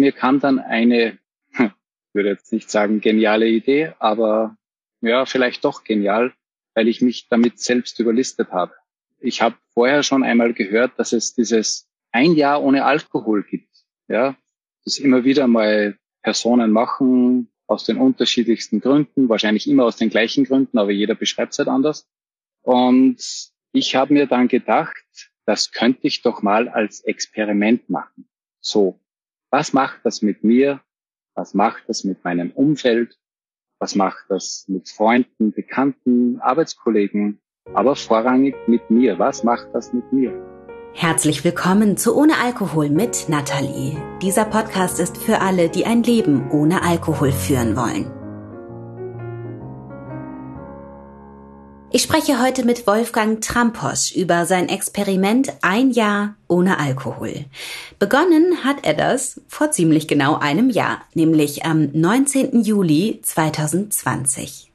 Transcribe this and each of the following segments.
mir kam dann eine, ich würde jetzt nicht sagen geniale Idee, aber ja, vielleicht doch genial, weil ich mich damit selbst überlistet habe. Ich habe vorher schon einmal gehört, dass es dieses ein Jahr ohne Alkohol gibt. Ja, das immer wieder mal Personen machen aus den unterschiedlichsten Gründen, wahrscheinlich immer aus den gleichen Gründen, aber jeder beschreibt es halt anders. Und ich habe mir dann gedacht, das könnte ich doch mal als Experiment machen. So, was macht das mit mir? Was macht das mit meinem Umfeld? Was macht das mit Freunden, Bekannten, Arbeitskollegen? Aber vorrangig mit mir. Was macht das mit mir? Herzlich willkommen zu Ohne Alkohol mit Nathalie. Dieser Podcast ist für alle, die ein Leben ohne Alkohol führen wollen. Ich spreche heute mit Wolfgang Tramposch über sein Experiment Ein Jahr ohne Alkohol. Begonnen hat er das vor ziemlich genau einem Jahr, nämlich am 19. Juli 2020.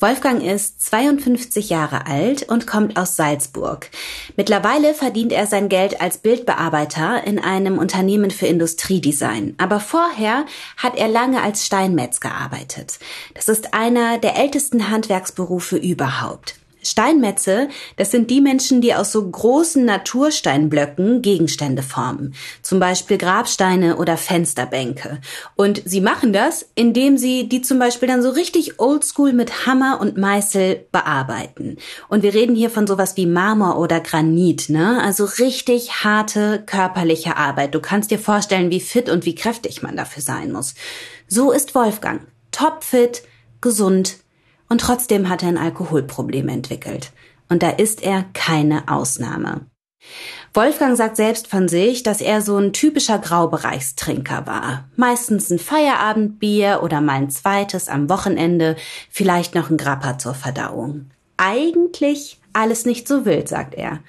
Wolfgang ist 52 Jahre alt und kommt aus Salzburg. Mittlerweile verdient er sein Geld als Bildbearbeiter in einem Unternehmen für Industriedesign. Aber vorher hat er lange als Steinmetz gearbeitet. Das ist einer der ältesten Handwerksberufe überhaupt. Steinmetze, das sind die Menschen, die aus so großen Natursteinblöcken Gegenstände formen, zum Beispiel Grabsteine oder Fensterbänke. Und sie machen das, indem sie die zum Beispiel dann so richtig oldschool mit Hammer und Meißel bearbeiten. Und wir reden hier von sowas wie Marmor oder Granit, ne? Also richtig harte körperliche Arbeit. Du kannst dir vorstellen, wie fit und wie kräftig man dafür sein muss. So ist Wolfgang. Topfit, gesund, und trotzdem hat er ein Alkoholproblem entwickelt. Und da ist er keine Ausnahme. Wolfgang sagt selbst von sich, dass er so ein typischer Graubereichstrinker war. Meistens ein Feierabendbier oder mal ein zweites am Wochenende, vielleicht noch ein Grappa zur Verdauung. Eigentlich alles nicht so wild, sagt er.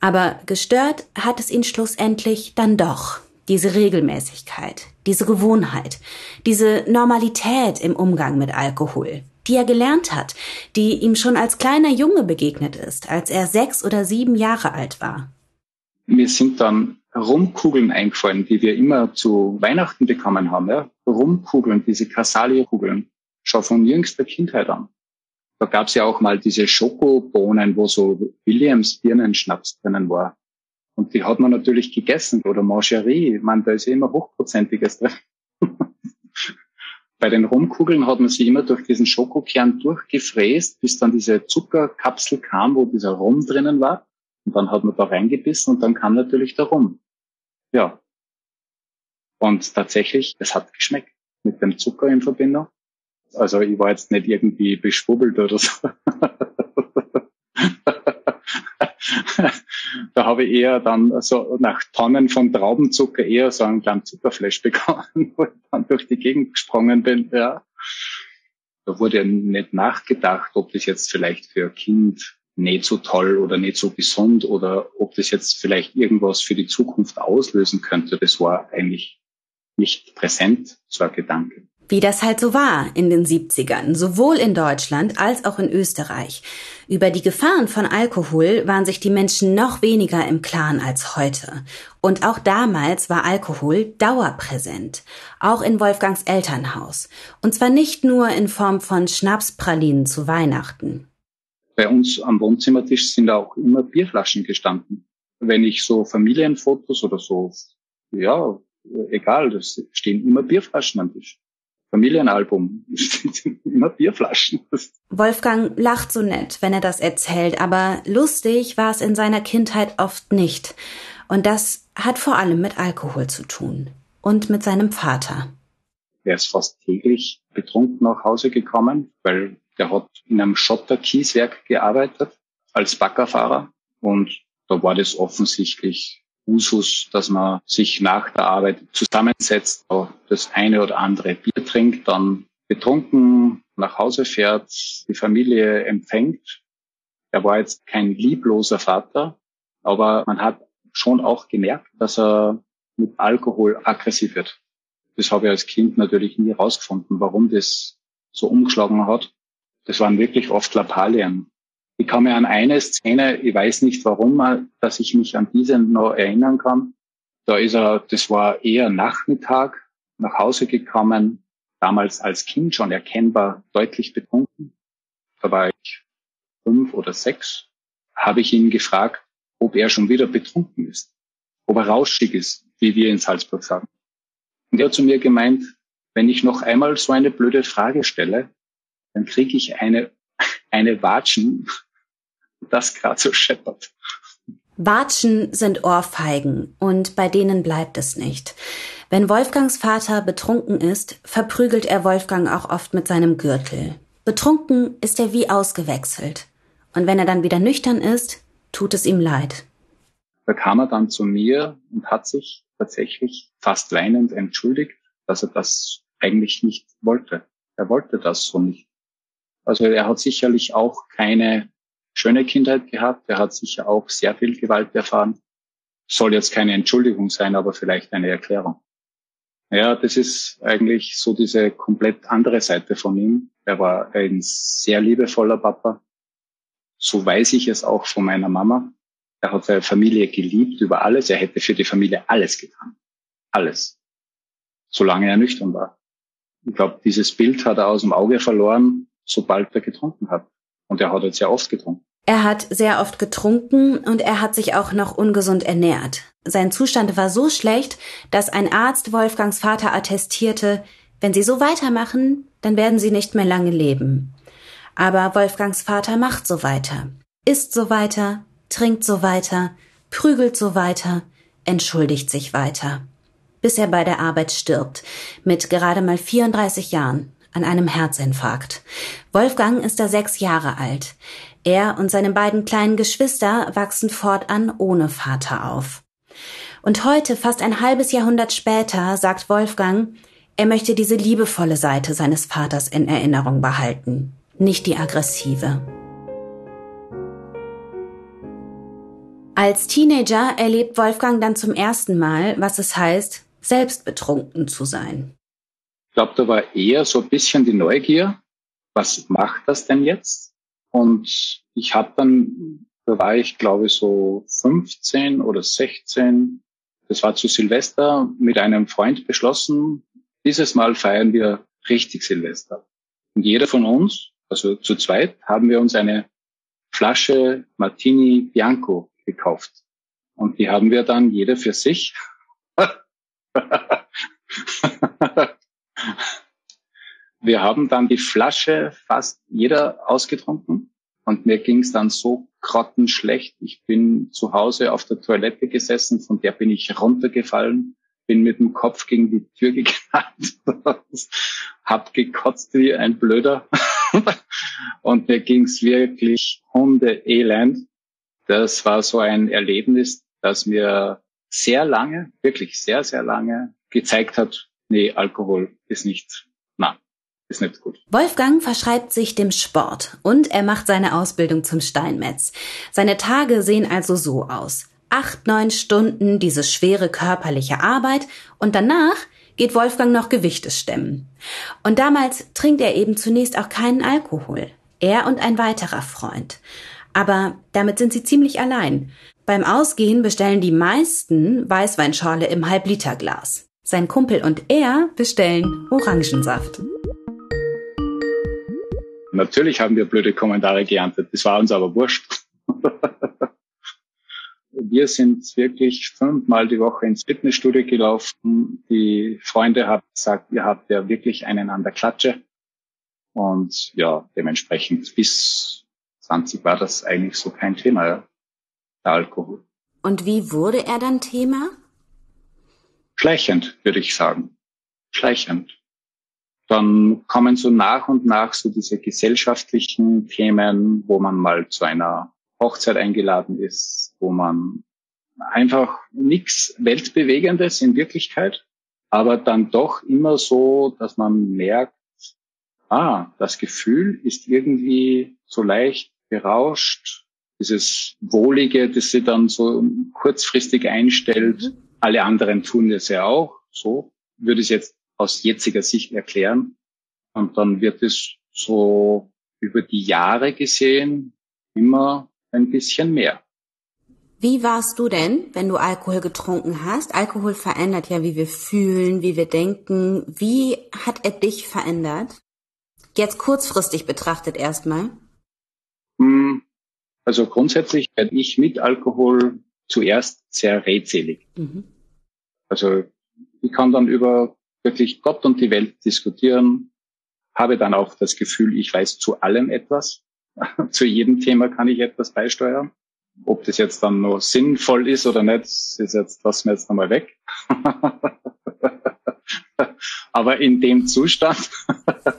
Aber gestört hat es ihn schlussendlich dann doch. Diese Regelmäßigkeit, diese Gewohnheit, diese Normalität im Umgang mit Alkohol die er gelernt hat, die ihm schon als kleiner Junge begegnet ist, als er sechs oder sieben Jahre alt war. Mir sind dann Rumkugeln eingefallen, die wir immer zu Weihnachten bekommen haben. Ja? Rumkugeln, diese Casalia-Kugeln, schon von jüngster Kindheit an. Da gab es ja auch mal diese Schokobohnen, wo so Williams Birnenschnaps drinnen war. Und die hat man natürlich gegessen. Oder Mangerie, man, da ist ja immer Hochprozentiges drin. Bei den Rumkugeln hat man sie immer durch diesen Schokokern durchgefräst, bis dann diese Zuckerkapsel kam, wo dieser Rum drinnen war. Und dann hat man da reingebissen und dann kam natürlich der Rum. Ja. Und tatsächlich, es hat geschmeckt mit dem Zucker in Verbindung. Also ich war jetzt nicht irgendwie beschwubbelt oder so. da habe ich eher dann so nach Tonnen von Traubenzucker eher so einen kleinen Zuckerflash bekommen, wo ich dann durch die Gegend gesprungen bin. Ja. Da wurde nicht nachgedacht, ob das jetzt vielleicht für ein Kind nicht so toll oder nicht so gesund oder ob das jetzt vielleicht irgendwas für die Zukunft auslösen könnte. Das war eigentlich nicht präsent, so ein Gedanke. Wie das halt so war in den 70ern, sowohl in Deutschland als auch in Österreich. Über die Gefahren von Alkohol waren sich die Menschen noch weniger im Klaren als heute. Und auch damals war Alkohol dauerpräsent. Auch in Wolfgangs Elternhaus. Und zwar nicht nur in Form von Schnapspralinen zu Weihnachten. Bei uns am Wohnzimmertisch sind auch immer Bierflaschen gestanden. Wenn ich so Familienfotos oder so, ja, egal, das stehen immer Bierflaschen am Tisch. Familienalbum. Immer Bierflaschen. Wolfgang lacht so nett, wenn er das erzählt, aber lustig war es in seiner Kindheit oft nicht. Und das hat vor allem mit Alkohol zu tun. Und mit seinem Vater. Er ist fast täglich betrunken nach Hause gekommen, weil der hat in einem Schotterkieswerk gearbeitet als Baggerfahrer. Und da war das offensichtlich Usus, dass man sich nach der Arbeit zusammensetzt, das eine oder andere Bier trinkt, dann betrunken nach Hause fährt, die Familie empfängt. Er war jetzt kein liebloser Vater, aber man hat schon auch gemerkt, dass er mit Alkohol aggressiv wird. Das habe ich als Kind natürlich nie herausgefunden, warum das so umgeschlagen hat. Das waren wirklich oft Lappalien. Ich kann mir an eine Szene, ich weiß nicht warum, dass ich mich an diese noch erinnern kann. Da ist er, das war eher Nachmittag, nach Hause gekommen, damals als Kind schon erkennbar deutlich betrunken. Da war ich fünf oder sechs, habe ich ihn gefragt, ob er schon wieder betrunken ist, ob er rauschig ist, wie wir in Salzburg sagen. Und er hat zu mir gemeint, wenn ich noch einmal so eine blöde Frage stelle, dann kriege ich eine, eine Watschen, das gerade so scheppert. Watschen sind Ohrfeigen und bei denen bleibt es nicht. Wenn Wolfgangs Vater betrunken ist, verprügelt er Wolfgang auch oft mit seinem Gürtel. Betrunken ist er wie ausgewechselt. Und wenn er dann wieder nüchtern ist, tut es ihm leid. Da kam er dann zu mir und hat sich tatsächlich fast weinend entschuldigt, dass er das eigentlich nicht wollte. Er wollte das so nicht. Also er hat sicherlich auch keine schöne Kindheit gehabt. Er hat sicher auch sehr viel Gewalt erfahren. Soll jetzt keine Entschuldigung sein, aber vielleicht eine Erklärung. Ja, das ist eigentlich so diese komplett andere Seite von ihm. Er war ein sehr liebevoller Papa. So weiß ich es auch von meiner Mama. Er hat seine Familie geliebt über alles. Er hätte für die Familie alles getan. Alles. Solange er nüchtern war. Ich glaube, dieses Bild hat er aus dem Auge verloren, sobald er getrunken hat. Und er hat jetzt sehr oft getrunken. Er hat sehr oft getrunken und er hat sich auch noch ungesund ernährt. Sein Zustand war so schlecht, dass ein Arzt Wolfgangs Vater attestierte, wenn Sie so weitermachen, dann werden Sie nicht mehr lange leben. Aber Wolfgangs Vater macht so weiter, isst so weiter, trinkt so weiter, prügelt so weiter, entschuldigt sich weiter. Bis er bei der Arbeit stirbt, mit gerade mal 34 Jahren, an einem Herzinfarkt. Wolfgang ist da sechs Jahre alt. Er und seine beiden kleinen Geschwister wachsen fortan ohne Vater auf. Und heute, fast ein halbes Jahrhundert später, sagt Wolfgang, er möchte diese liebevolle Seite seines Vaters in Erinnerung behalten, nicht die aggressive. Als Teenager erlebt Wolfgang dann zum ersten Mal, was es heißt, selbst betrunken zu sein. Ich glaube, da war eher so ein bisschen die Neugier. Was macht das denn jetzt? Und ich habe dann, da war ich glaube so 15 oder 16, das war zu Silvester, mit einem Freund beschlossen, dieses Mal feiern wir richtig Silvester. Und jeder von uns, also zu zweit, haben wir uns eine Flasche Martini Bianco gekauft. Und die haben wir dann jeder für sich wir haben dann die Flasche fast jeder ausgetrunken und mir ging es dann so grottenschlecht. Ich bin zu Hause auf der Toilette gesessen, von der bin ich runtergefallen, bin mit dem Kopf gegen die Tür geknallt, hab gekotzt wie ein Blöder und mir ging's wirklich hundeelend. Das war so ein Erlebnis, das mir sehr lange, wirklich sehr, sehr lange gezeigt hat, nee, Alkohol ist nicht, na, ist nicht gut. Wolfgang verschreibt sich dem Sport und er macht seine Ausbildung zum Steinmetz. Seine Tage sehen also so aus. Acht, neun Stunden diese schwere körperliche Arbeit und danach geht Wolfgang noch Gewichte stemmen. Und damals trinkt er eben zunächst auch keinen Alkohol. Er und ein weiterer Freund. Aber damit sind sie ziemlich allein. Beim Ausgehen bestellen die meisten Weißweinschorle im Halbliterglas. Sein Kumpel und er bestellen Orangensaft. Natürlich haben wir blöde Kommentare geerntet. Das war uns aber wurscht. wir sind wirklich fünfmal die Woche ins Fitnessstudio gelaufen. Die Freunde haben gesagt, ihr habt ja wirklich einen an der Klatsche. Und ja, dementsprechend bis 20 war das eigentlich so kein Thema, ja, der Alkohol. Und wie wurde er dann Thema? schleichend, würde ich sagen. Schleichend. Dann kommen so nach und nach so diese gesellschaftlichen Themen, wo man mal zu einer Hochzeit eingeladen ist, wo man einfach nichts Weltbewegendes in Wirklichkeit, aber dann doch immer so, dass man merkt, ah, das Gefühl ist irgendwie so leicht berauscht, dieses Wohlige, das sie dann so kurzfristig einstellt, mhm. Alle anderen tun es ja auch. So würde ich es jetzt aus jetziger Sicht erklären. Und dann wird es so über die Jahre gesehen immer ein bisschen mehr. Wie warst du denn, wenn du Alkohol getrunken hast? Alkohol verändert ja, wie wir fühlen, wie wir denken. Wie hat er dich verändert? Jetzt kurzfristig betrachtet erstmal. Hm, also grundsätzlich werde ich mit Alkohol zuerst sehr redselig. Mhm. Also ich kann dann über wirklich Gott und die Welt diskutieren, habe dann auch das Gefühl, ich weiß zu allem etwas. zu jedem Thema kann ich etwas beisteuern. Ob das jetzt dann noch sinnvoll ist oder nicht, ist jetzt, lassen wir jetzt nochmal weg. Aber in dem Zustand,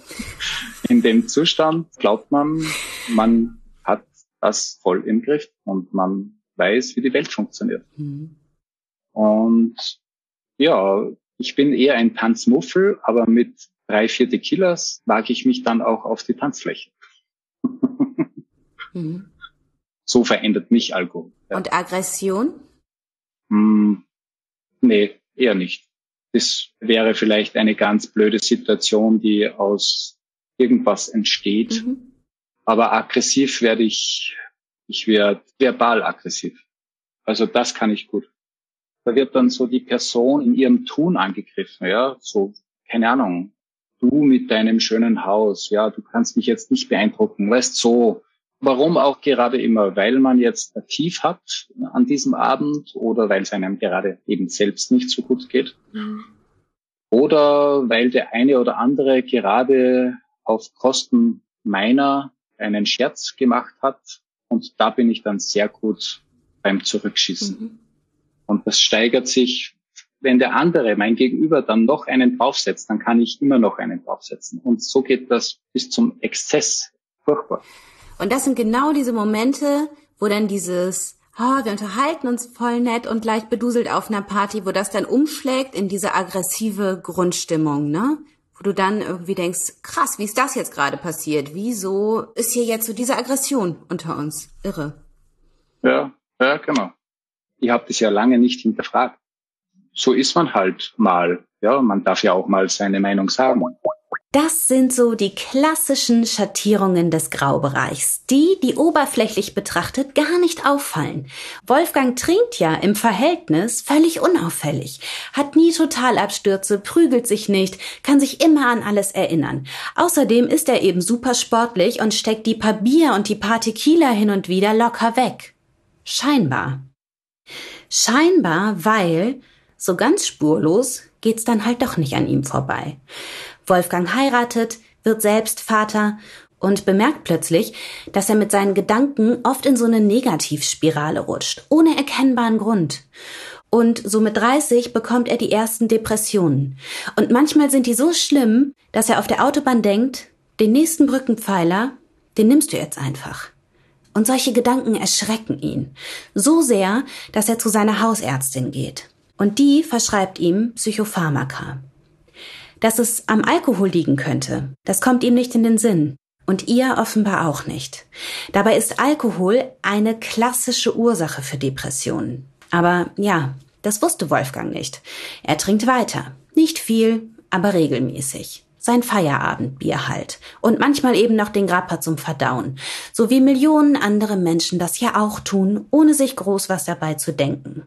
in dem Zustand glaubt man, man hat das voll im Griff und man weiß, wie die Welt funktioniert. Mhm. Und ja, ich bin eher ein Tanzmuffel, aber mit drei, vier Tequilas wage ich mich dann auch auf die Tanzfläche. mhm. So verändert mich Alkohol. Ja. Und Aggression? Hm, nee, eher nicht. Das wäre vielleicht eine ganz blöde Situation, die aus irgendwas entsteht. Mhm. Aber aggressiv werde ich, ich werde verbal aggressiv. Also das kann ich gut. Da wird dann so die Person in ihrem Tun angegriffen, ja, so, keine Ahnung, du mit deinem schönen Haus, ja, du kannst mich jetzt nicht beeindrucken, weißt so, Warum auch gerade immer? Weil man jetzt tief hat an diesem Abend oder weil es einem gerade eben selbst nicht so gut geht? Mhm. Oder weil der eine oder andere gerade auf Kosten meiner einen Scherz gemacht hat und da bin ich dann sehr gut beim Zurückschießen. Mhm. Und das steigert sich, wenn der andere, mein Gegenüber, dann noch einen draufsetzt, dann kann ich immer noch einen draufsetzen. Und so geht das bis zum Exzess. Furchtbar. Und das sind genau diese Momente, wo dann dieses, oh, wir unterhalten uns voll nett und leicht beduselt auf einer Party, wo das dann umschlägt in diese aggressive Grundstimmung, ne? Wo du dann irgendwie denkst, krass, wie ist das jetzt gerade passiert? Wieso ist hier jetzt so diese Aggression unter uns? Irre. Ja, ja, genau. Ich habe das ja lange nicht hinterfragt. So ist man halt mal. Ja, man darf ja auch mal seine Meinung sagen. Das sind so die klassischen Schattierungen des Graubereichs, die, die oberflächlich betrachtet, gar nicht auffallen. Wolfgang trinkt ja im Verhältnis völlig unauffällig, hat nie Totalabstürze, prügelt sich nicht, kann sich immer an alles erinnern. Außerdem ist er eben super sportlich und steckt die paar Bier und die paar Tequila hin und wieder locker weg. Scheinbar. Scheinbar, weil so ganz spurlos geht's dann halt doch nicht an ihm vorbei. Wolfgang heiratet, wird selbst Vater und bemerkt plötzlich, dass er mit seinen Gedanken oft in so eine Negativspirale rutscht, ohne erkennbaren Grund. Und so mit 30 bekommt er die ersten Depressionen. Und manchmal sind die so schlimm, dass er auf der Autobahn denkt, den nächsten Brückenpfeiler, den nimmst du jetzt einfach. Und solche Gedanken erschrecken ihn. So sehr, dass er zu seiner Hausärztin geht. Und die verschreibt ihm Psychopharmaka. Dass es am Alkohol liegen könnte, das kommt ihm nicht in den Sinn. Und ihr offenbar auch nicht. Dabei ist Alkohol eine klassische Ursache für Depressionen. Aber ja, das wusste Wolfgang nicht. Er trinkt weiter. Nicht viel, aber regelmäßig. Sein Feierabendbier halt. Und manchmal eben noch den Grappa zum Verdauen. So wie Millionen andere Menschen das ja auch tun, ohne sich groß was dabei zu denken.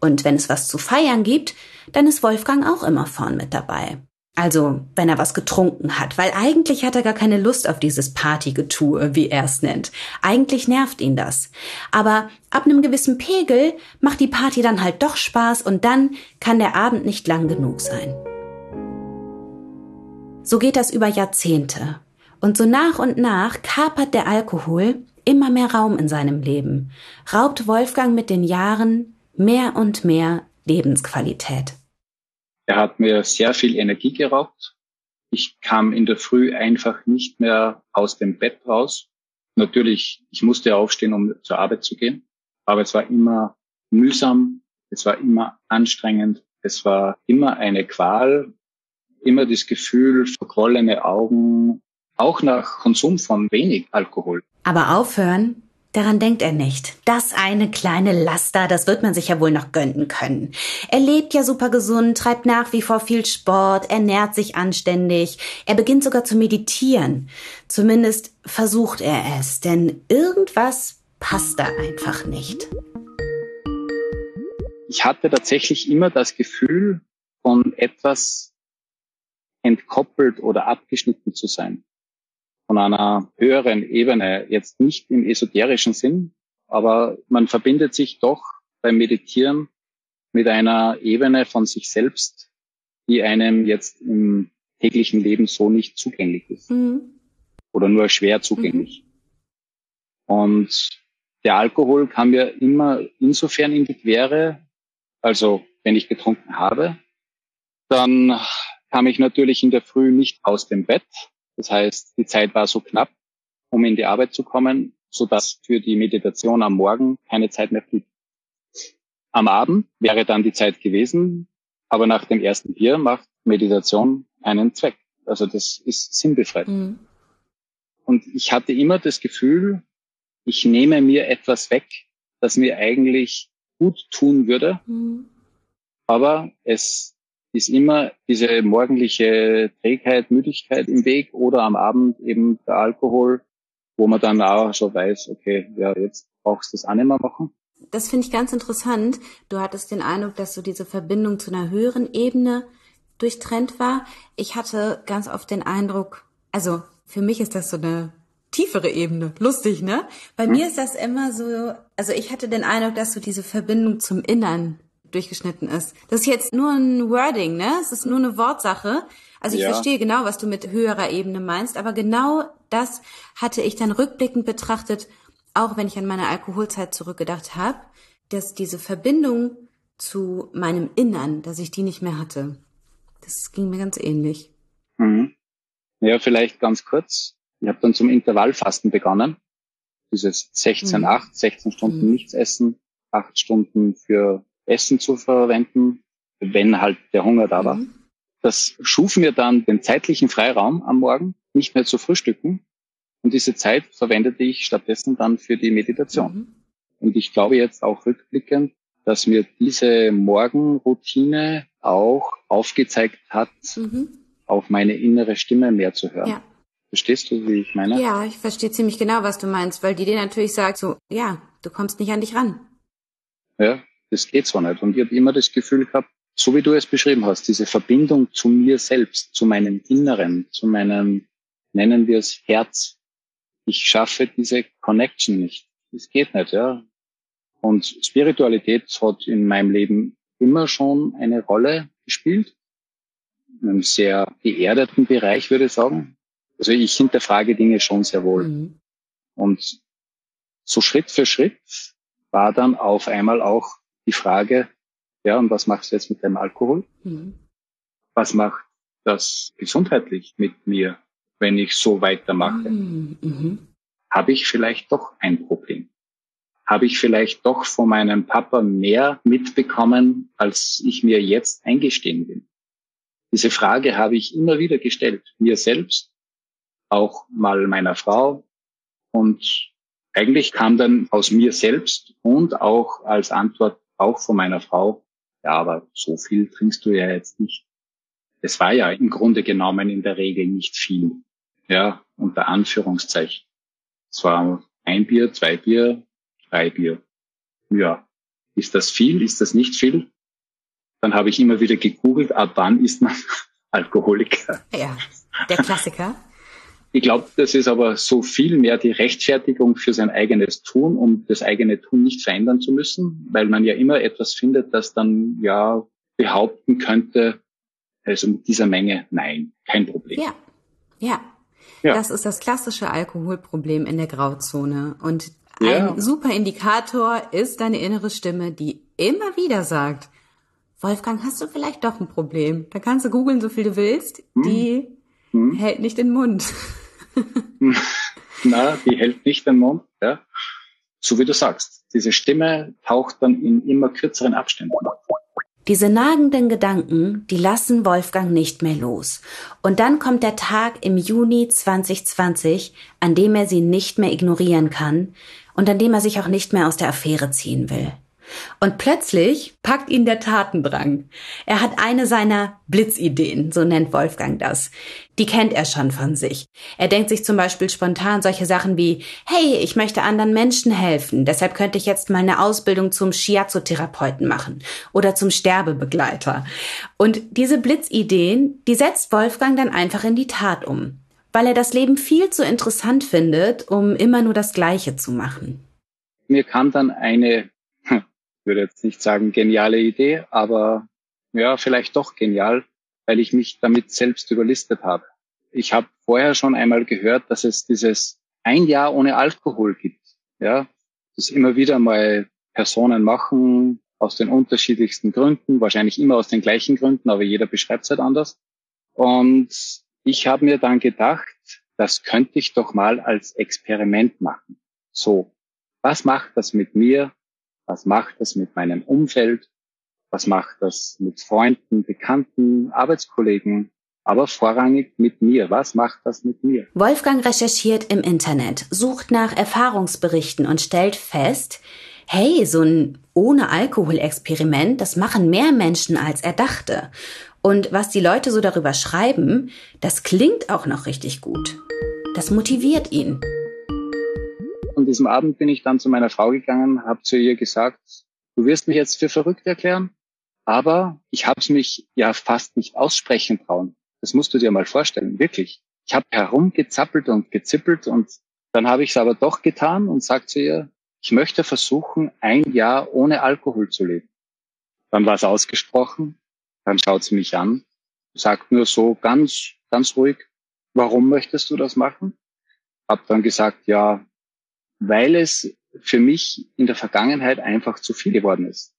Und wenn es was zu feiern gibt, dann ist Wolfgang auch immer vorn mit dabei. Also, wenn er was getrunken hat, weil eigentlich hat er gar keine Lust auf dieses Partygetue, wie er es nennt. Eigentlich nervt ihn das. Aber ab einem gewissen Pegel macht die Party dann halt doch Spaß und dann kann der Abend nicht lang genug sein. So geht das über Jahrzehnte. Und so nach und nach kapert der Alkohol immer mehr Raum in seinem Leben, raubt Wolfgang mit den Jahren mehr und mehr Lebensqualität. Er hat mir sehr viel Energie geraubt. Ich kam in der Früh einfach nicht mehr aus dem Bett raus. Natürlich, ich musste aufstehen, um zur Arbeit zu gehen. Aber es war immer mühsam. Es war immer anstrengend. Es war immer eine Qual. Immer das Gefühl, verquollene Augen. Auch nach Konsum von wenig Alkohol. Aber aufhören Daran denkt er nicht. Das eine kleine Laster, das wird man sich ja wohl noch gönnen können. Er lebt ja super gesund, treibt nach wie vor viel Sport, ernährt sich anständig. Er beginnt sogar zu meditieren. Zumindest versucht er es, denn irgendwas passt da einfach nicht. ich hatte tatsächlich immer das Gefühl, von etwas entkoppelt oder abgeschnitten zu sein. Von einer höheren Ebene, jetzt nicht im esoterischen Sinn, aber man verbindet sich doch beim Meditieren mit einer Ebene von sich selbst, die einem jetzt im täglichen Leben so nicht zugänglich ist. Mhm. Oder nur schwer zugänglich. Mhm. Und der Alkohol kam mir immer insofern in die Quere, also wenn ich getrunken habe, dann kam ich natürlich in der Früh nicht aus dem Bett. Das heißt, die Zeit war so knapp, um in die Arbeit zu kommen, so dass für die Meditation am Morgen keine Zeit mehr blieb. Am Abend wäre dann die Zeit gewesen, aber nach dem ersten Bier macht Meditation einen Zweck. Also das ist sinnbefreit. Mhm. Und ich hatte immer das Gefühl, ich nehme mir etwas weg, das mir eigentlich gut tun würde, mhm. aber es ist immer diese morgendliche Trägheit, Müdigkeit im Weg oder am Abend eben der Alkohol, wo man dann auch schon weiß, okay, ja, jetzt brauchst du das auch nicht mehr machen. Das finde ich ganz interessant. Du hattest den Eindruck, dass so diese Verbindung zu einer höheren Ebene durchtrennt war. Ich hatte ganz oft den Eindruck, also für mich ist das so eine tiefere Ebene. Lustig, ne? Bei hm. mir ist das immer so, also ich hatte den Eindruck, dass so diese Verbindung zum Innern durchgeschnitten ist. Das ist jetzt nur ein Wording, ne? Es ist nur eine Wortsache. Also ich ja. verstehe genau, was du mit höherer Ebene meinst, aber genau das hatte ich dann rückblickend betrachtet, auch wenn ich an meine Alkoholzeit zurückgedacht habe, dass diese Verbindung zu meinem Innern, dass ich die nicht mehr hatte. Das ging mir ganz ähnlich. Mhm. Ja, vielleicht ganz kurz. Ich habe dann zum Intervallfasten begonnen. Dieses 16-8, mhm. 16 Stunden mhm. nichts essen, 8 Stunden für Essen zu verwenden, wenn halt der Hunger da war. Mhm. Das schuf mir dann den zeitlichen Freiraum am Morgen, nicht mehr zu frühstücken. Und diese Zeit verwendete ich stattdessen dann für die Meditation. Mhm. Und ich glaube jetzt auch rückblickend, dass mir diese Morgenroutine auch aufgezeigt hat, mhm. auf meine innere Stimme mehr zu hören. Ja. Verstehst du, wie ich meine? Ja, ich verstehe ziemlich genau, was du meinst, weil die dir natürlich sagt, so, ja, du kommst nicht an dich ran. Ja, das geht so nicht. Und ich habe immer das Gefühl gehabt, so wie du es beschrieben hast, diese Verbindung zu mir selbst, zu meinem Inneren, zu meinem, nennen wir es Herz. Ich schaffe diese Connection nicht. Das geht nicht, ja. Und Spiritualität hat in meinem Leben immer schon eine Rolle gespielt. In einem sehr geerdeten Bereich, würde ich sagen. Also ich hinterfrage Dinge schon sehr wohl. Mhm. Und so Schritt für Schritt war dann auf einmal auch die Frage, ja, und was machst du jetzt mit dem Alkohol? Mhm. Was macht das gesundheitlich mit mir, wenn ich so weitermache? Mhm. mhm. Habe ich vielleicht doch ein Problem? Habe ich vielleicht doch von meinem Papa mehr mitbekommen, als ich mir jetzt eingestehen will? Diese Frage habe ich immer wieder gestellt, mir selbst, auch mal meiner Frau. Und eigentlich kam dann aus mir selbst und auch als Antwort auch von meiner Frau, ja, aber so viel trinkst du ja jetzt nicht. Es war ja im Grunde genommen in der Regel nicht viel. Ja, unter Anführungszeichen. Es war ein Bier, zwei Bier, drei Bier. Ja, ist das viel? Ist das nicht viel? Dann habe ich immer wieder gegoogelt, ab wann ist man Alkoholiker? Ja, der Klassiker. Ich glaube, das ist aber so viel mehr die Rechtfertigung für sein eigenes Tun, um das eigene Tun nicht verändern zu müssen, weil man ja immer etwas findet, das dann ja behaupten könnte, also mit dieser Menge, nein, kein Problem. Ja, ja. ja. Das ist das klassische Alkoholproblem in der Grauzone. Und ja. ein super Indikator ist deine innere Stimme, die immer wieder sagt, Wolfgang, hast du vielleicht doch ein Problem? Da kannst du googeln, so viel du willst. Hm. Die hm. hält nicht den Mund. Na, die hält nicht den Mund, ja. So wie du sagst. Diese Stimme taucht dann in immer kürzeren Abständen auf. Diese nagenden Gedanken, die lassen Wolfgang nicht mehr los. Und dann kommt der Tag im Juni 2020, an dem er sie nicht mehr ignorieren kann und an dem er sich auch nicht mehr aus der Affäre ziehen will. Und plötzlich packt ihn der Tatendrang. Er hat eine seiner Blitzideen, so nennt Wolfgang das. Die kennt er schon von sich. Er denkt sich zum Beispiel spontan solche Sachen wie, hey, ich möchte anderen Menschen helfen, deshalb könnte ich jetzt mal eine Ausbildung zum Shiatsu-Therapeuten machen oder zum Sterbebegleiter. Und diese Blitzideen, die setzt Wolfgang dann einfach in die Tat um, weil er das Leben viel zu interessant findet, um immer nur das Gleiche zu machen. Mir kam dann eine würde jetzt nicht sagen geniale Idee, aber ja, vielleicht doch genial, weil ich mich damit selbst überlistet habe. Ich habe vorher schon einmal gehört, dass es dieses ein Jahr ohne Alkohol gibt. Ja, das immer wieder mal Personen machen aus den unterschiedlichsten Gründen, wahrscheinlich immer aus den gleichen Gründen, aber jeder beschreibt es halt anders. Und ich habe mir dann gedacht, das könnte ich doch mal als Experiment machen. So, was macht das mit mir, was macht das mit meinem Umfeld? Was macht das mit Freunden, Bekannten, Arbeitskollegen? Aber vorrangig mit mir. Was macht das mit mir? Wolfgang recherchiert im Internet, sucht nach Erfahrungsberichten und stellt fest, hey, so ein ohne Alkohol-Experiment, das machen mehr Menschen als er dachte. Und was die Leute so darüber schreiben, das klingt auch noch richtig gut. Das motiviert ihn an diesem Abend bin ich dann zu meiner Frau gegangen, habe zu ihr gesagt, du wirst mich jetzt für verrückt erklären, aber ich habe es mich ja fast nicht aussprechen trauen. Das musst du dir mal vorstellen, wirklich. Ich habe herumgezappelt und gezippelt und dann habe ich es aber doch getan und sagt zu ihr, ich möchte versuchen, ein Jahr ohne Alkohol zu leben. Dann war es ausgesprochen, dann schaut sie mich an, sagt nur so ganz, ganz ruhig, warum möchtest du das machen? Hab dann gesagt, ja, weil es für mich in der Vergangenheit einfach zu viel geworden ist.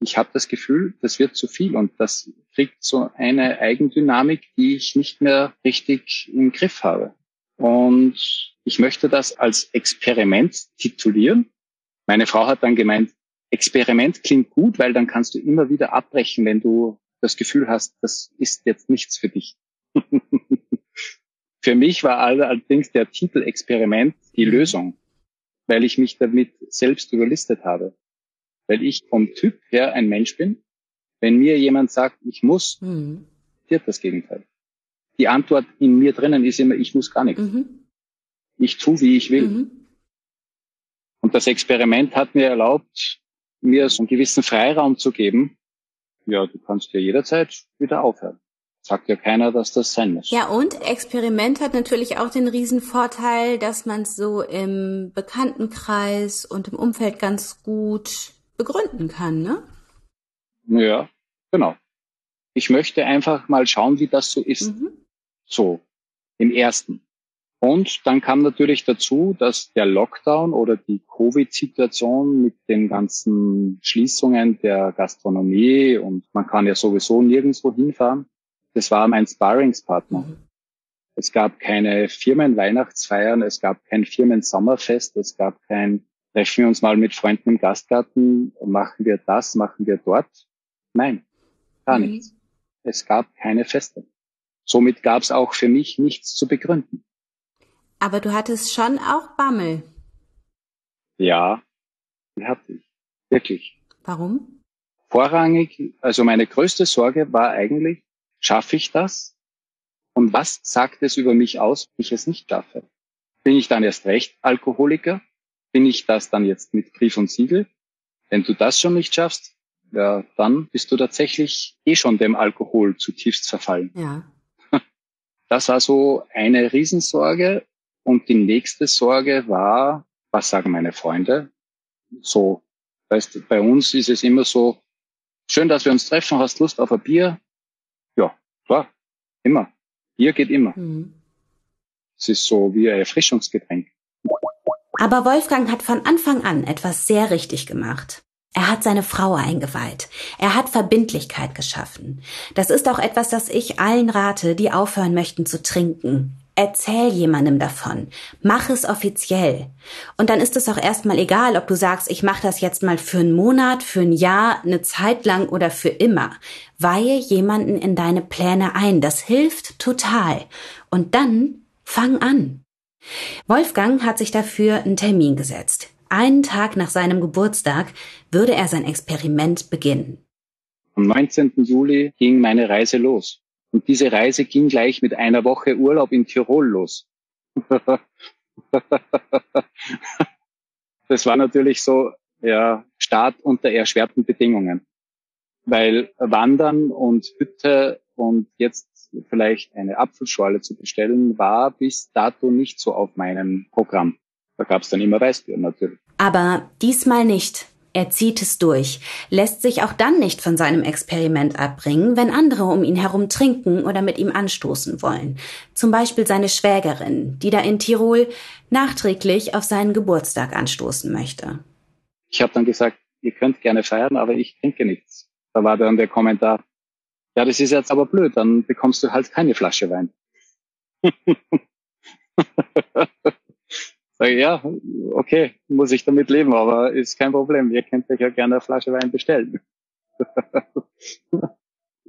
Ich habe das Gefühl, das wird zu viel und das kriegt so eine Eigendynamik, die ich nicht mehr richtig im Griff habe. Und ich möchte das als Experiment titulieren. Meine Frau hat dann gemeint, Experiment klingt gut, weil dann kannst du immer wieder abbrechen, wenn du das Gefühl hast, das ist jetzt nichts für dich. für mich war allerdings der Titel Experiment die mhm. Lösung weil ich mich damit selbst überlistet habe. Weil ich vom Typ her ein Mensch bin. Wenn mir jemand sagt, ich muss, mhm. wird das Gegenteil. Die Antwort in mir drinnen ist immer, ich muss gar nichts. Mhm. Ich tu, wie ich will. Mhm. Und das Experiment hat mir erlaubt, mir so einen gewissen Freiraum zu geben. Ja, du kannst ja jederzeit wieder aufhören sagt ja keiner, dass das sein muss. Ja, und Experiment hat natürlich auch den Riesenvorteil, dass man es so im Bekanntenkreis und im Umfeld ganz gut begründen kann, ne? Ja, genau. Ich möchte einfach mal schauen, wie das so ist. Mhm. So, im ersten. Und dann kam natürlich dazu, dass der Lockdown oder die Covid-Situation mit den ganzen Schließungen der Gastronomie und man kann ja sowieso nirgendwo hinfahren, das war mein Sparringspartner. Mhm. Es gab keine Firmenweihnachtsfeiern, es gab kein Firmen-Sommerfest, es gab kein Treffen wir uns mal mit Freunden im Gastgarten, machen wir das, machen wir dort. Nein, gar mhm. nichts. Es gab keine Feste. Somit gab es auch für mich nichts zu begründen. Aber du hattest schon auch Bammel. Ja, die hatte ich. Wirklich. Warum? Vorrangig, also meine größte Sorge war eigentlich, Schaffe ich das? Und was sagt es über mich aus, wenn ich es nicht schaffe? Bin ich dann erst recht Alkoholiker? Bin ich das dann jetzt mit Brief und Siegel? Wenn du das schon nicht schaffst, ja, dann bist du tatsächlich eh schon dem Alkohol zutiefst verfallen. Ja. Das war so eine Riesensorge. Und die nächste Sorge war, was sagen meine Freunde? So, weißt, bei uns ist es immer so, schön, dass wir uns treffen, hast Lust auf ein Bier? Klar, immer. Bier geht immer. Mhm. Es ist so wie ein Erfrischungsgetränk. Aber Wolfgang hat von Anfang an etwas sehr richtig gemacht. Er hat seine Frau eingeweiht. Er hat Verbindlichkeit geschaffen. Das ist auch etwas, das ich allen rate, die aufhören möchten zu trinken. Erzähl jemandem davon. Mach es offiziell. Und dann ist es auch erstmal egal, ob du sagst, ich mache das jetzt mal für einen Monat, für ein Jahr, eine Zeit lang oder für immer. Weihe jemanden in deine Pläne ein. Das hilft total. Und dann fang an. Wolfgang hat sich dafür einen Termin gesetzt. einen Tag nach seinem Geburtstag würde er sein Experiment beginnen. Am 19. Juli ging meine Reise los. Und diese Reise ging gleich mit einer Woche Urlaub in Tirol los. das war natürlich so, ja, Start unter erschwerten Bedingungen. Weil Wandern und Hütte und jetzt vielleicht eine Apfelschorle zu bestellen, war bis dato nicht so auf meinem Programm. Da gab es dann immer Weißbier natürlich. Aber diesmal nicht. Er zieht es durch, lässt sich auch dann nicht von seinem Experiment abbringen, wenn andere um ihn herum trinken oder mit ihm anstoßen wollen. Zum Beispiel seine Schwägerin, die da in Tirol nachträglich auf seinen Geburtstag anstoßen möchte. Ich habe dann gesagt, ihr könnt gerne feiern, aber ich trinke nichts. Da war dann der Kommentar, ja, das ist jetzt aber blöd, dann bekommst du halt keine Flasche Wein. Sage ja, okay, muss ich damit leben, aber ist kein Problem. Ihr könnt euch ja gerne eine Flasche Wein bestellen.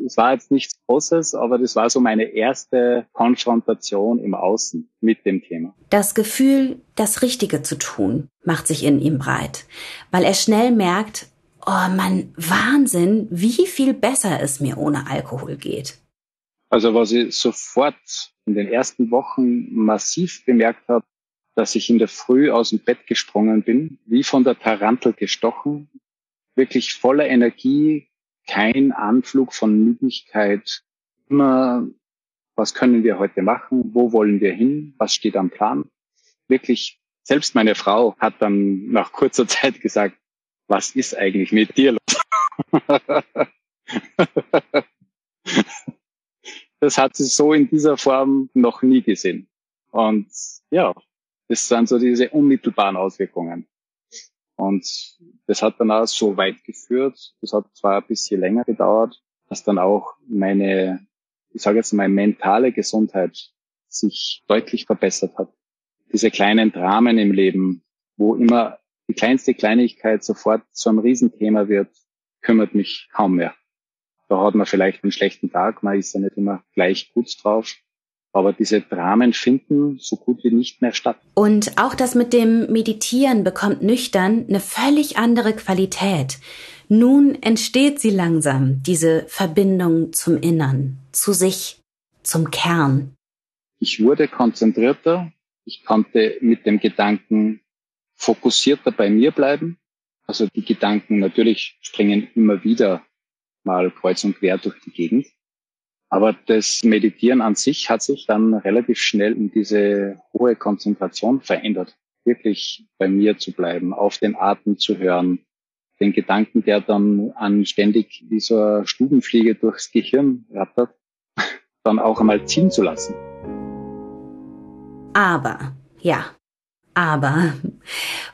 Es war jetzt nichts Großes, aber das war so meine erste Konfrontation im Außen mit dem Thema. Das Gefühl, das Richtige zu tun, macht sich in ihm breit, weil er schnell merkt, oh Mann, Wahnsinn, wie viel besser es mir ohne Alkohol geht. Also was ich sofort in den ersten Wochen massiv bemerkt habe, dass ich in der Früh aus dem Bett gesprungen bin, wie von der Tarantel gestochen, wirklich voller Energie, kein Anflug von Müdigkeit, immer, was können wir heute machen, wo wollen wir hin, was steht am Plan. Wirklich, selbst meine Frau hat dann nach kurzer Zeit gesagt, was ist eigentlich mit dir los? das hat sie so in dieser Form noch nie gesehen. Und ja, das sind so diese unmittelbaren Auswirkungen. Und das hat dann auch so weit geführt. Das hat zwar ein bisschen länger gedauert, dass dann auch meine, ich sage jetzt mal, mentale Gesundheit sich deutlich verbessert hat. Diese kleinen Dramen im Leben, wo immer die kleinste Kleinigkeit sofort zu einem Riesenthema wird, kümmert mich kaum mehr. Da hat man vielleicht einen schlechten Tag, man ist ja nicht immer gleich gut drauf. Aber diese Dramen finden so gut wie nicht mehr statt. Und auch das mit dem Meditieren bekommt nüchtern eine völlig andere Qualität. Nun entsteht sie langsam, diese Verbindung zum Innern, zu sich, zum Kern. Ich wurde konzentrierter. Ich konnte mit dem Gedanken fokussierter bei mir bleiben. Also die Gedanken natürlich springen immer wieder mal kreuz und quer durch die Gegend. Aber das Meditieren an sich hat sich dann relativ schnell in diese hohe Konzentration verändert. Wirklich bei mir zu bleiben, auf den Atem zu hören, den Gedanken, der dann anständig wie so eine Stubenfliege durchs Gehirn rattert, dann auch einmal ziehen zu lassen. Aber, ja, aber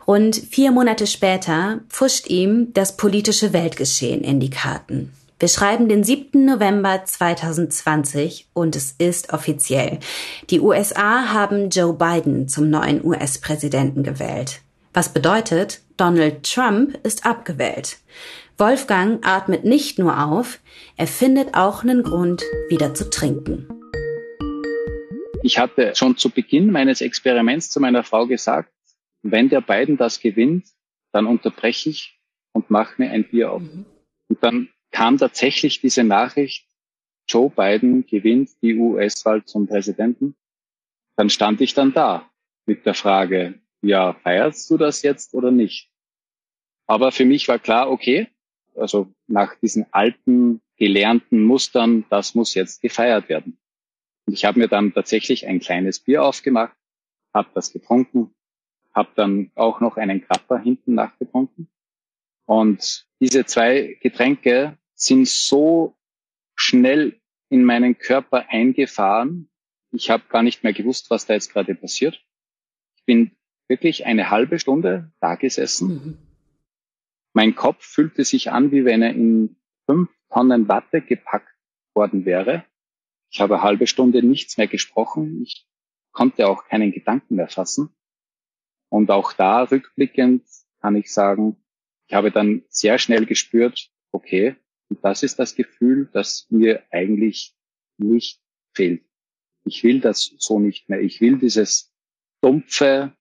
rund vier Monate später pfuscht ihm das politische Weltgeschehen in die Karten. Wir schreiben den 7. November 2020 und es ist offiziell. Die USA haben Joe Biden zum neuen US-Präsidenten gewählt. Was bedeutet, Donald Trump ist abgewählt. Wolfgang atmet nicht nur auf, er findet auch einen Grund, wieder zu trinken. Ich hatte schon zu Beginn meines Experiments zu meiner Frau gesagt, wenn der Biden das gewinnt, dann unterbreche ich und mache mir ein Bier auf. Mhm. Und dann kam tatsächlich diese Nachricht, Joe Biden gewinnt die US-Wahl zum Präsidenten. Dann stand ich dann da mit der Frage, ja, feierst du das jetzt oder nicht? Aber für mich war klar, okay, also nach diesen alten, gelernten Mustern, das muss jetzt gefeiert werden. Und ich habe mir dann tatsächlich ein kleines Bier aufgemacht, habe das getrunken, habe dann auch noch einen Krapper hinten nachgetrunken. Und diese zwei Getränke sind so schnell in meinen Körper eingefahren. Ich habe gar nicht mehr gewusst, was da jetzt gerade passiert. Ich bin wirklich eine halbe Stunde da gesessen. Mhm. Mein Kopf fühlte sich an, wie wenn er in fünf Tonnen Watte gepackt worden wäre. Ich habe eine halbe Stunde nichts mehr gesprochen. Ich konnte auch keinen Gedanken mehr fassen. Und auch da rückblickend kann ich sagen, ich habe dann sehr schnell gespürt, okay, und das ist das Gefühl, das mir eigentlich nicht fehlt. Ich will das so nicht mehr. Ich will dieses dumpfe,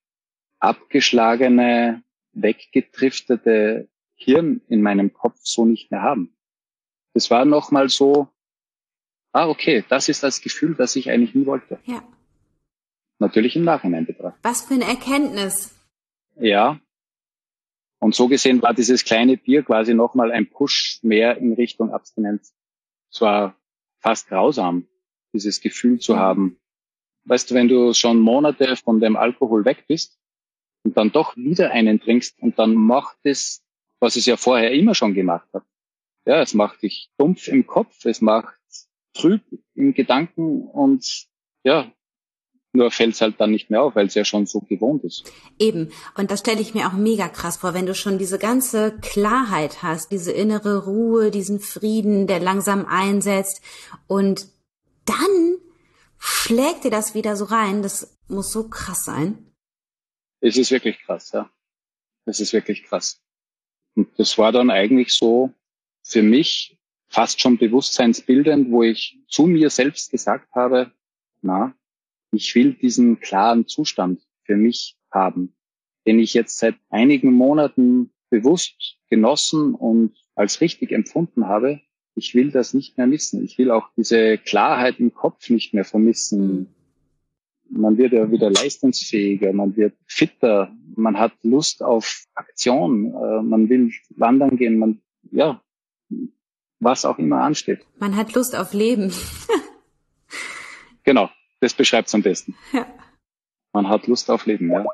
abgeschlagene, weggedriftete Hirn in meinem Kopf so nicht mehr haben. Das war nochmal so, ah, okay, das ist das Gefühl, das ich eigentlich nie wollte. Ja. Natürlich im Nachhinein betrachtet. Was für eine Erkenntnis. Ja. Und so gesehen war dieses kleine Bier quasi nochmal ein Push mehr in Richtung Abstinenz. Es war fast grausam, dieses Gefühl zu haben. Weißt du, wenn du schon Monate von dem Alkohol weg bist und dann doch wieder einen trinkst und dann macht es, was es ja vorher immer schon gemacht hat. Ja, es macht dich dumpf im Kopf, es macht trüb im Gedanken und ja, nur fällt es halt dann nicht mehr auf, weil es ja schon so gewohnt ist. Eben. Und das stelle ich mir auch mega krass vor, wenn du schon diese ganze Klarheit hast, diese innere Ruhe, diesen Frieden, der langsam einsetzt. Und dann schlägt dir das wieder so rein. Das muss so krass sein. Es ist wirklich krass, ja. Es ist wirklich krass. Und das war dann eigentlich so für mich fast schon bewusstseinsbildend, wo ich zu mir selbst gesagt habe, na, ich will diesen klaren Zustand für mich haben, den ich jetzt seit einigen Monaten bewusst genossen und als richtig empfunden habe. Ich will das nicht mehr missen. Ich will auch diese Klarheit im Kopf nicht mehr vermissen. Man wird ja wieder leistungsfähiger, man wird fitter, man hat Lust auf Aktion, äh, man will wandern gehen, man, ja, was auch immer ansteht. Man hat Lust auf Leben. genau. Das beschreibt es am besten. Ja. Man hat Lust auf Leben, ja.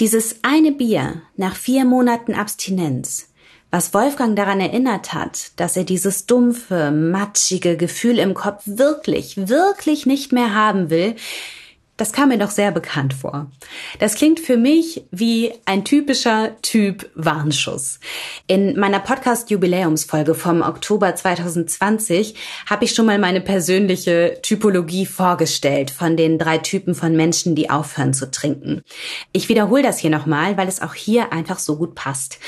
Dieses eine Bier nach vier Monaten Abstinenz, was Wolfgang daran erinnert hat, dass er dieses dumpfe, matschige Gefühl im Kopf wirklich, wirklich nicht mehr haben will, das kam mir doch sehr bekannt vor. Das klingt für mich wie ein typischer Typ Warnschuss. In meiner Podcast-Jubiläumsfolge vom Oktober 2020 habe ich schon mal meine persönliche Typologie vorgestellt von den drei Typen von Menschen, die aufhören zu trinken. Ich wiederhole das hier nochmal, weil es auch hier einfach so gut passt.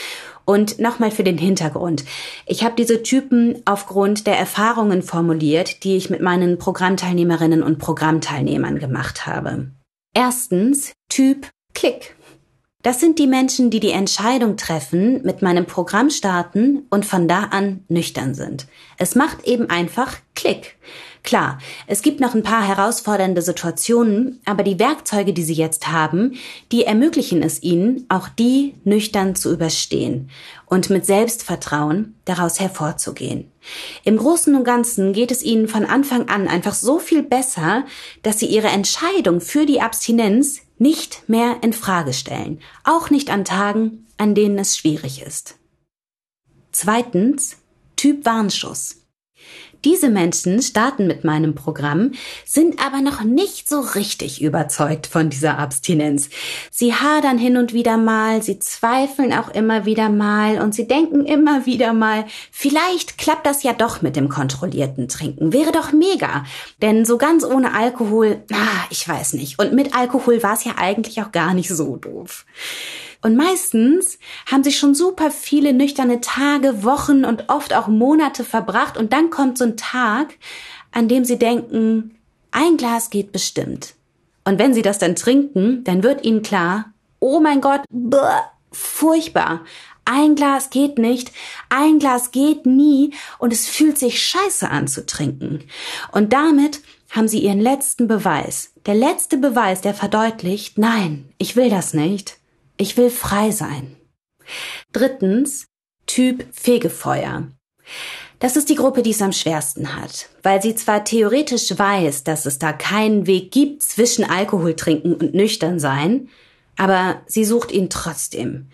Und nochmal für den Hintergrund. Ich habe diese Typen aufgrund der Erfahrungen formuliert, die ich mit meinen Programmteilnehmerinnen und Programmteilnehmern gemacht habe. Erstens Typ Klick. Das sind die Menschen, die die Entscheidung treffen, mit meinem Programm starten und von da an nüchtern sind. Es macht eben einfach Klick. Klar, es gibt noch ein paar herausfordernde Situationen, aber die Werkzeuge, die Sie jetzt haben, die ermöglichen es Ihnen, auch die nüchtern zu überstehen und mit Selbstvertrauen daraus hervorzugehen. Im Großen und Ganzen geht es Ihnen von Anfang an einfach so viel besser, dass Sie Ihre Entscheidung für die Abstinenz nicht mehr in Frage stellen, auch nicht an Tagen, an denen es schwierig ist. Zweitens, Typ Warnschuss. Diese Menschen starten mit meinem Programm, sind aber noch nicht so richtig überzeugt von dieser Abstinenz. Sie hadern hin und wieder mal, sie zweifeln auch immer wieder mal und sie denken immer wieder mal, vielleicht klappt das ja doch mit dem kontrollierten Trinken. Wäre doch mega. Denn so ganz ohne Alkohol, ah, ich weiß nicht. Und mit Alkohol war es ja eigentlich auch gar nicht so doof. Und meistens haben sie schon super viele nüchterne Tage, Wochen und oft auch Monate verbracht und dann kommt so ein Tag, an dem sie denken, ein Glas geht bestimmt. Und wenn sie das dann trinken, dann wird ihnen klar, oh mein Gott, bäh, furchtbar. Ein Glas geht nicht, ein Glas geht nie und es fühlt sich scheiße an zu trinken. Und damit haben sie ihren letzten Beweis. Der letzte Beweis, der verdeutlicht, nein, ich will das nicht. Ich will frei sein. Drittens, Typ Fegefeuer. Das ist die Gruppe, die es am schwersten hat, weil sie zwar theoretisch weiß, dass es da keinen Weg gibt zwischen Alkohol trinken und nüchtern sein, aber sie sucht ihn trotzdem.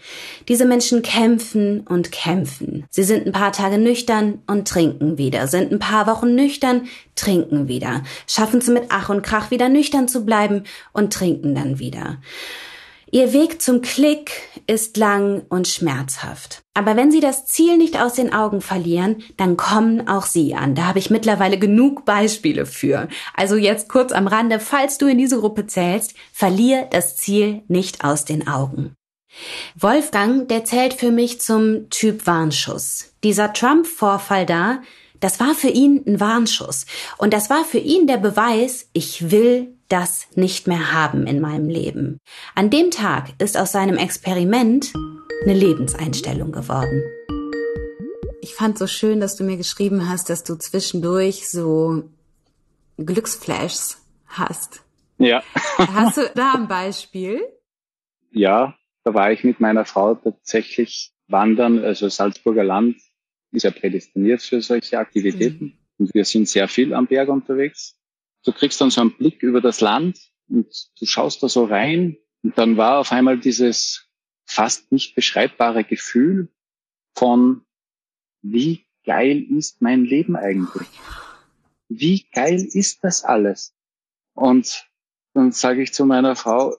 Diese Menschen kämpfen und kämpfen. Sie sind ein paar Tage nüchtern und trinken wieder, sind ein paar Wochen nüchtern, trinken wieder, schaffen es mit Ach und Krach wieder nüchtern zu bleiben und trinken dann wieder. Ihr Weg zum Klick ist lang und schmerzhaft. Aber wenn Sie das Ziel nicht aus den Augen verlieren, dann kommen auch Sie an. Da habe ich mittlerweile genug Beispiele für. Also jetzt kurz am Rande, falls du in diese Gruppe zählst, verlier das Ziel nicht aus den Augen. Wolfgang, der zählt für mich zum Typ Warnschuss. Dieser Trump-Vorfall da, das war für ihn ein Warnschuss. Und das war für ihn der Beweis, ich will das nicht mehr haben in meinem Leben. An dem Tag ist aus seinem Experiment eine Lebenseinstellung geworden. Ich fand so schön, dass du mir geschrieben hast, dass du zwischendurch so Glücksflashs hast. Ja. Hast du da ein Beispiel? Ja, da war ich mit meiner Frau tatsächlich wandern, also Salzburger Land ist ja prädestiniert für solche Aktivitäten. Mhm. Und wir sind sehr viel am Berg unterwegs. Du kriegst dann so einen Blick über das Land und du schaust da so rein und dann war auf einmal dieses fast nicht beschreibbare Gefühl von, wie geil ist mein Leben eigentlich? Wie geil ist das alles? Und dann sage ich zu meiner Frau,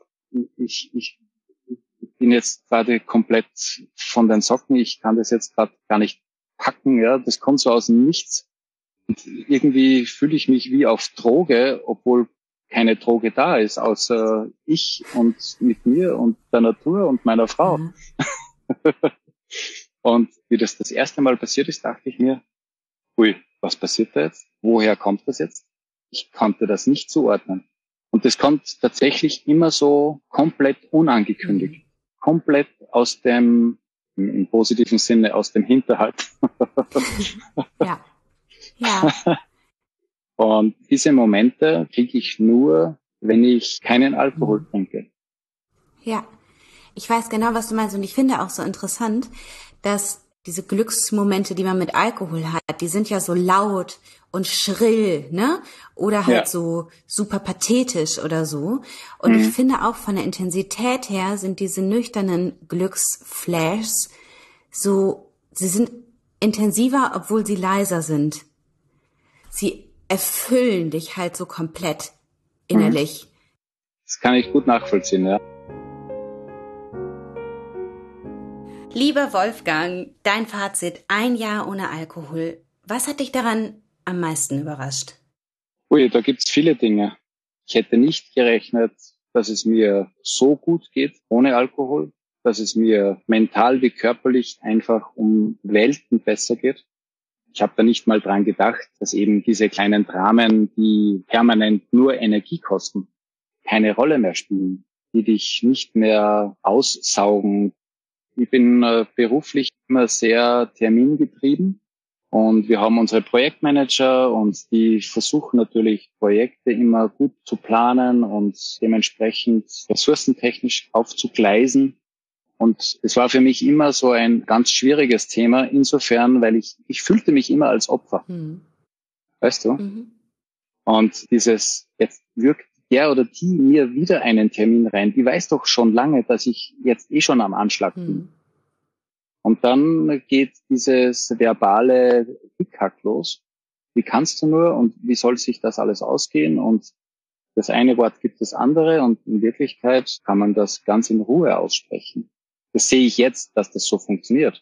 ich, ich, bin jetzt gerade komplett von den Socken, ich kann das jetzt gerade gar nicht packen, ja, das kommt so aus dem Nichts. Und irgendwie fühle ich mich wie auf Droge, obwohl keine Droge da ist, außer ich und mit mir und der Natur und meiner Frau. Mhm. und wie das das erste Mal passiert ist, dachte ich mir, ui, was passiert da jetzt? Woher kommt das jetzt? Ich konnte das nicht zuordnen. Und das kommt tatsächlich immer so komplett unangekündigt. Mhm. Komplett aus dem, im positiven Sinne, aus dem Hinterhalt. ja. Ja. Und diese Momente kriege ich nur, wenn ich keinen Alkohol mhm. trinke. Ja, ich weiß genau, was du meinst. Und ich finde auch so interessant, dass diese Glücksmomente, die man mit Alkohol hat, die sind ja so laut und schrill, ne? Oder halt ja. so super pathetisch oder so. Und mhm. ich finde auch von der Intensität her sind diese nüchternen Glücksflashs so, sie sind intensiver, obwohl sie leiser sind. Sie erfüllen dich halt so komplett innerlich. Das kann ich gut nachvollziehen, ja. Lieber Wolfgang, dein Fazit, ein Jahr ohne Alkohol. Was hat dich daran am meisten überrascht? Ui, da gibt's viele Dinge. Ich hätte nicht gerechnet, dass es mir so gut geht ohne Alkohol, dass es mir mental wie körperlich einfach um Welten besser geht. Ich habe da nicht mal dran gedacht, dass eben diese kleinen Dramen, die permanent nur Energie kosten, keine Rolle mehr spielen, die dich nicht mehr aussaugen. Ich bin äh, beruflich immer sehr termingetrieben und wir haben unsere Projektmanager und die versuchen natürlich Projekte immer gut zu planen und dementsprechend ressourcentechnisch aufzugleisen. Und es war für mich immer so ein ganz schwieriges Thema, insofern, weil ich, ich fühlte mich immer als Opfer. Mhm. Weißt du? Mhm. Und dieses, jetzt wirkt der oder die mir wieder einen Termin rein, die weiß doch schon lange, dass ich jetzt eh schon am Anschlag bin. Mhm. Und dann geht dieses verbale Hickhack los. Wie kannst du nur und wie soll sich das alles ausgehen? Und das eine Wort gibt das andere und in Wirklichkeit kann man das ganz in Ruhe aussprechen. Das sehe ich jetzt, dass das so funktioniert.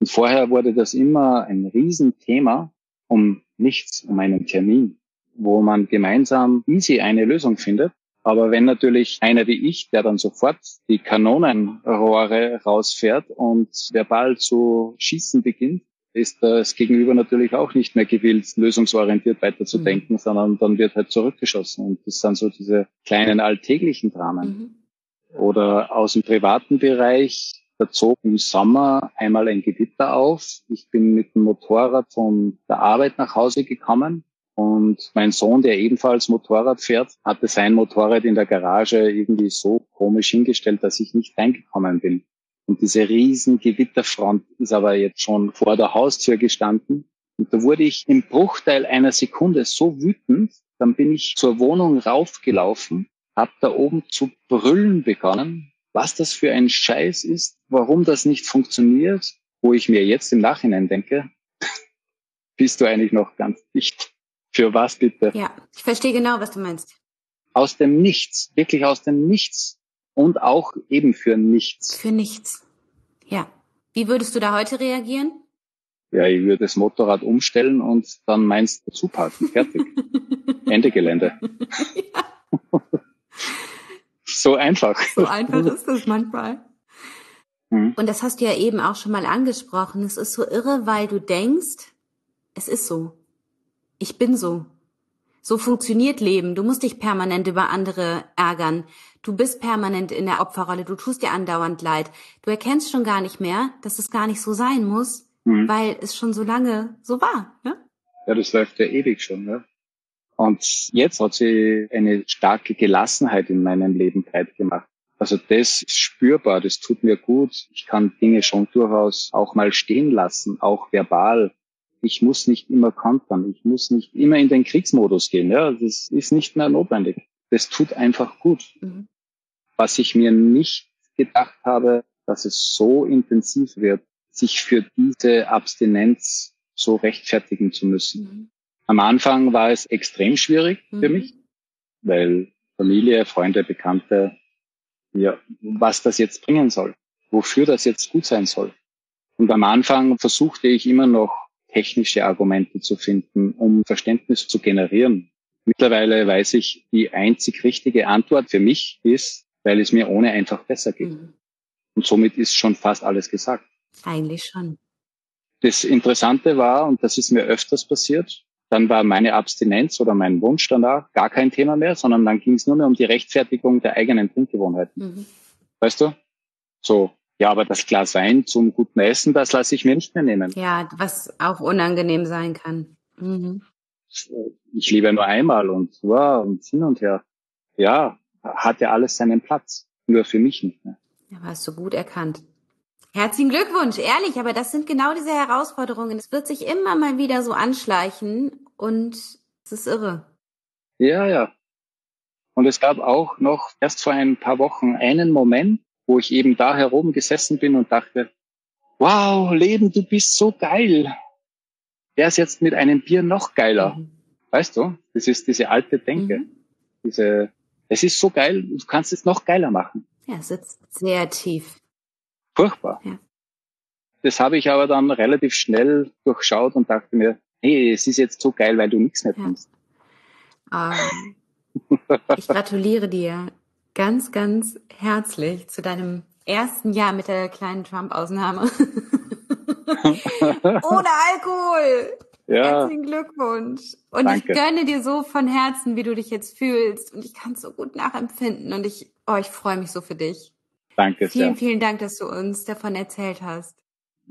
Und vorher wurde das immer ein Riesenthema um nichts, um einen Termin, wo man gemeinsam easy eine Lösung findet. Aber wenn natürlich einer wie ich, der dann sofort die Kanonenrohre rausfährt und verbal zu schießen beginnt, ist das Gegenüber natürlich auch nicht mehr gewillt, lösungsorientiert weiterzudenken, mhm. sondern dann wird halt zurückgeschossen. Und das sind so diese kleinen alltäglichen Dramen. Mhm. Oder aus dem privaten Bereich, da zog im Sommer einmal ein Gewitter auf. Ich bin mit dem Motorrad von der Arbeit nach Hause gekommen und mein Sohn, der ebenfalls Motorrad fährt, hatte sein Motorrad in der Garage irgendwie so komisch hingestellt, dass ich nicht reingekommen bin. Und diese riesen Gewitterfront ist aber jetzt schon vor der Haustür gestanden. Und da wurde ich im Bruchteil einer Sekunde so wütend, dann bin ich zur Wohnung raufgelaufen habe da oben zu brüllen begonnen, was das für ein Scheiß ist, warum das nicht funktioniert, wo ich mir jetzt im Nachhinein denke, bist du eigentlich noch ganz dicht. Für was bitte? Ja, ich verstehe genau, was du meinst. Aus dem Nichts, wirklich aus dem Nichts und auch eben für nichts. Für nichts. Ja. Wie würdest du da heute reagieren? Ja, ich würde das Motorrad umstellen und dann meinst du zuparken. Fertig. Ende Gelände. ja. So einfach. So einfach ist es manchmal. Mhm. Und das hast du ja eben auch schon mal angesprochen. Es ist so irre, weil du denkst, es ist so. Ich bin so. So funktioniert Leben. Du musst dich permanent über andere ärgern. Du bist permanent in der Opferrolle. Du tust dir andauernd leid. Du erkennst schon gar nicht mehr, dass es gar nicht so sein muss, mhm. weil es schon so lange so war. Ja, ja das läuft ja ewig schon. Ja? Und jetzt hat sie eine starke Gelassenheit in meinem Leben breit gemacht. Also das ist spürbar, das tut mir gut. Ich kann Dinge schon durchaus auch mal stehen lassen, auch verbal. Ich muss nicht immer kontern, ich muss nicht immer in den Kriegsmodus gehen. Ja, das ist nicht mehr notwendig. Das tut einfach gut. Mhm. Was ich mir nicht gedacht habe, dass es so intensiv wird, sich für diese Abstinenz so rechtfertigen zu müssen. Mhm. Am Anfang war es extrem schwierig mhm. für mich, weil Familie, Freunde, Bekannte ja, was das jetzt bringen soll, wofür das jetzt gut sein soll. Und am Anfang versuchte ich immer noch technische Argumente zu finden, um Verständnis zu generieren. Mittlerweile weiß ich, die einzig richtige Antwort für mich ist, weil es mir ohne einfach besser geht. Mhm. Und somit ist schon fast alles gesagt. Eigentlich schon. Das Interessante war, und das ist mir öfters passiert, dann war meine Abstinenz oder mein Wunsch danach gar kein Thema mehr, sondern dann ging es nur mehr um die Rechtfertigung der eigenen Trinkgewohnheiten. Mhm. Weißt du? So, ja, aber das Glas Wein zum guten Essen, das lasse ich mir nicht mehr nehmen. Ja, was auch unangenehm sein kann. Mhm. Ich liebe nur einmal und wow, und hin und her. Ja, hat ja alles seinen Platz. Nur für mich nicht mehr. Ja, hast du gut erkannt. Herzlichen Glückwunsch, ehrlich, aber das sind genau diese Herausforderungen. Es wird sich immer mal wieder so anschleichen und es ist irre. Ja, ja. Und es gab auch noch erst vor ein paar Wochen einen Moment, wo ich eben da herum gesessen bin und dachte, wow, Leben, du bist so geil. Der ist jetzt mit einem Bier noch geiler. Mhm. Weißt du, das ist diese alte Denke. Mhm. Diese, es ist so geil, du kannst es noch geiler machen. Ja, es sitzt sehr tief furchtbar. Ja. Das habe ich aber dann relativ schnell durchschaut und dachte mir, hey, es ist jetzt so geil, weil du nichts mehr tust. Ja. Ähm, ich gratuliere dir ganz, ganz herzlich zu deinem ersten Jahr mit der kleinen Trump-Ausnahme. Ohne Alkohol. Ja. Herzlichen Glückwunsch. Und Danke. ich gönne dir so von Herzen, wie du dich jetzt fühlst. Und ich kann es so gut nachempfinden. Und ich, oh, ich freue mich so für dich. Danke sehr. Vielen, vielen Dank, dass du uns davon erzählt hast.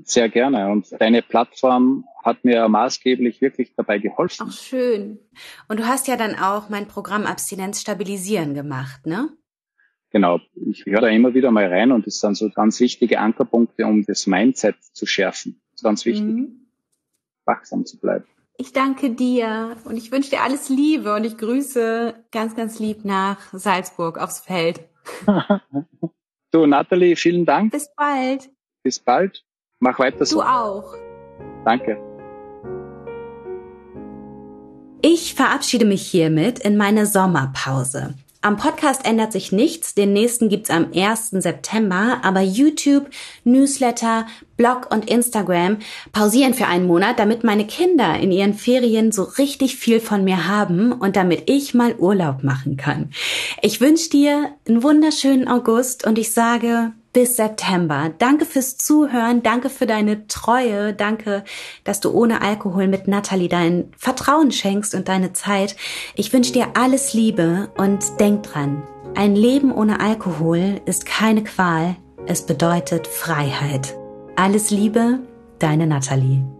Sehr gerne. Und deine Plattform hat mir maßgeblich wirklich dabei geholfen. Ach, schön. Und du hast ja dann auch mein Programm Abstinenz stabilisieren gemacht, ne? Genau. Ich höre da immer wieder mal rein und das sind so ganz wichtige Ankerpunkte, um das Mindset zu schärfen. Ist ganz wichtig. Mhm. Wachsam zu bleiben. Ich danke dir und ich wünsche dir alles Liebe und ich grüße ganz, ganz lieb nach Salzburg aufs Feld. Du, Natalie, vielen Dank. Bis bald. Bis bald. Mach weiter so. Du auch. Danke. Ich verabschiede mich hiermit in meine Sommerpause. Am Podcast ändert sich nichts. Den nächsten gibt's am 1. September, aber YouTube, Newsletter, Blog und Instagram pausieren für einen Monat, damit meine Kinder in ihren Ferien so richtig viel von mir haben und damit ich mal Urlaub machen kann. Ich wünsche dir einen wunderschönen August und ich sage bis September. Danke fürs Zuhören, danke für deine Treue, danke, dass du ohne Alkohol mit Natalie dein Vertrauen schenkst und deine Zeit. Ich wünsche dir alles Liebe und denk dran, ein Leben ohne Alkohol ist keine Qual, es bedeutet Freiheit. Alles Liebe, deine Natalie.